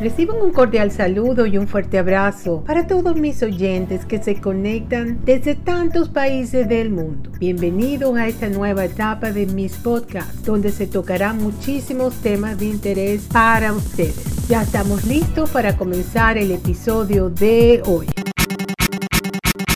Reciban un cordial saludo y un fuerte abrazo para todos mis oyentes que se conectan desde tantos países del mundo. Bienvenidos a esta nueva etapa de mis podcasts, donde se tocarán muchísimos temas de interés para ustedes. Ya estamos listos para comenzar el episodio de hoy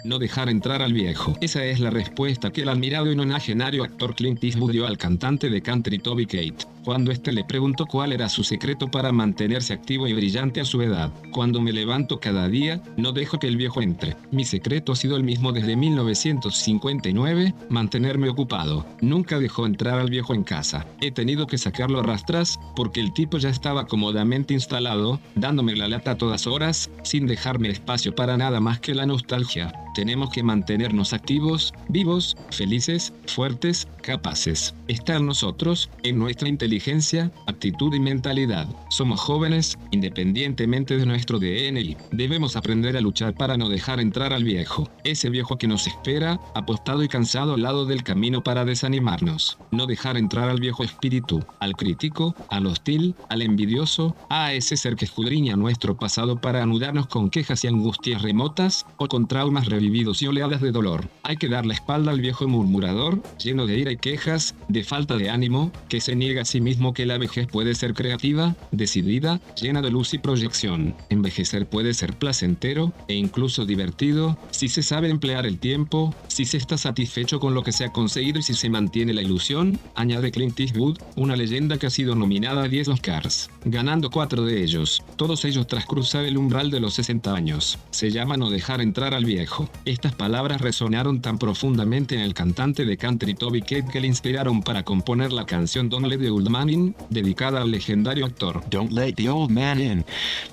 no dejar entrar al viejo. Esa es la respuesta que el admirado y nonagenario actor Clint Eastwood dio al cantante de country Toby Kate cuando éste le preguntó cuál era su secreto para mantenerse activo y brillante a su edad. Cuando me levanto cada día, no dejo que el viejo entre. Mi secreto ha sido el mismo desde 1959, mantenerme ocupado. Nunca dejó entrar al viejo en casa. He tenido que sacarlo a rastras, porque el tipo ya estaba cómodamente instalado, dándome la lata a todas horas, sin dejarme espacio para nada más que la nostalgia. Tenemos que mantenernos activos, vivos, felices, fuertes, capaces. Estar nosotros, en nuestra inteligencia inteligencia, actitud y mentalidad. Somos jóvenes, independientemente de nuestro DNI. Debemos aprender a luchar para no dejar entrar al viejo, ese viejo que nos espera, apostado y cansado al lado del camino para desanimarnos. No dejar entrar al viejo espíritu, al crítico, al hostil, al envidioso, a ese ser que escudriña nuestro pasado para anudarnos con quejas y angustias remotas o con traumas revividos y oleadas de dolor. Hay que dar la espalda al viejo murmurador, lleno de ira y quejas, de falta de ánimo, que se niega a sí mismo que la vejez puede ser creativa, decidida, llena de luz y proyección. Envejecer puede ser placentero e incluso divertido si se sabe emplear el tiempo, si se está satisfecho con lo que se ha conseguido y si se mantiene la ilusión, añade Clint Eastwood, una leyenda que ha sido nominada a 10 Oscars, ganando 4 de ellos, todos ellos tras cruzar el umbral de los 60 años. Se llama no dejar entrar al viejo. Estas palabras resonaron tan profundamente en el cantante de country Toby Keith que le inspiraron para componer la canción Don't Let the Old Man In, dedicada al legendario actor. Don't let the old man in.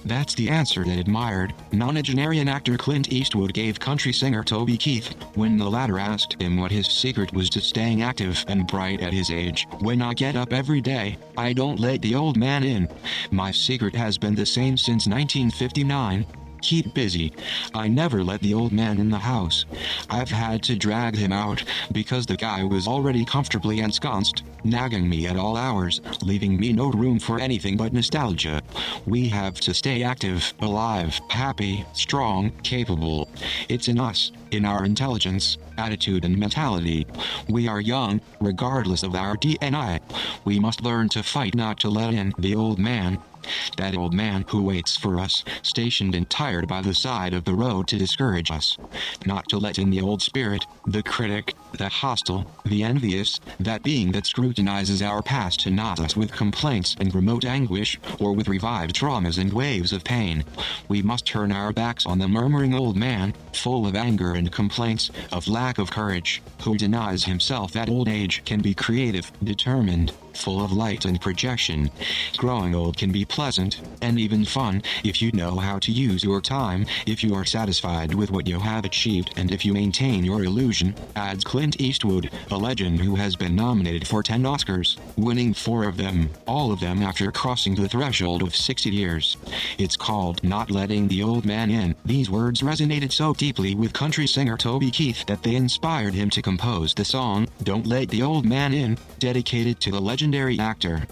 That's the answer that admired, nonagenarian actor Clint Eastwood gave country singer Toby Keith when the latter asked him what his secret was to staying active and bright at his age. When I get up every day, I don't let the old man in. My secret has been the same since 1959. Keep busy. I never let the old man in the house. I've had to drag him out because the guy was already comfortably ensconced, nagging me at all hours, leaving me no room for anything but nostalgia. We have to stay active, alive, happy, strong, capable. It's in us, in our intelligence, attitude, and mentality. We are young, regardless of our DNA. We must learn to fight not to let in the old man that old man who waits for us, stationed and tired by the side of the road to discourage us. Not to let in the old spirit, the critic, the hostile, the envious, that being that scrutinizes our past to knot us with complaints and remote anguish, or with revived traumas and waves of pain. We must turn our backs on the murmuring old man, full of anger and complaints, of lack of courage, who denies himself that old age can be creative, determined, full of light and projection. Growing old can be pleasant, and even fun, if you know how to use your time, if you are satisfied with what you have achieved, and if you maintain your illusion, adds Clint Eastwood, a legend who has been nominated for 10 Oscars, winning four of them, all of them after crossing the threshold of 60 years. It's called Not Letting the Old Man In. These words resonated so deeply with country singer Toby Keith that they inspired him to compose the song, Don't Let the Old Man In, dedicated to the legendary actor.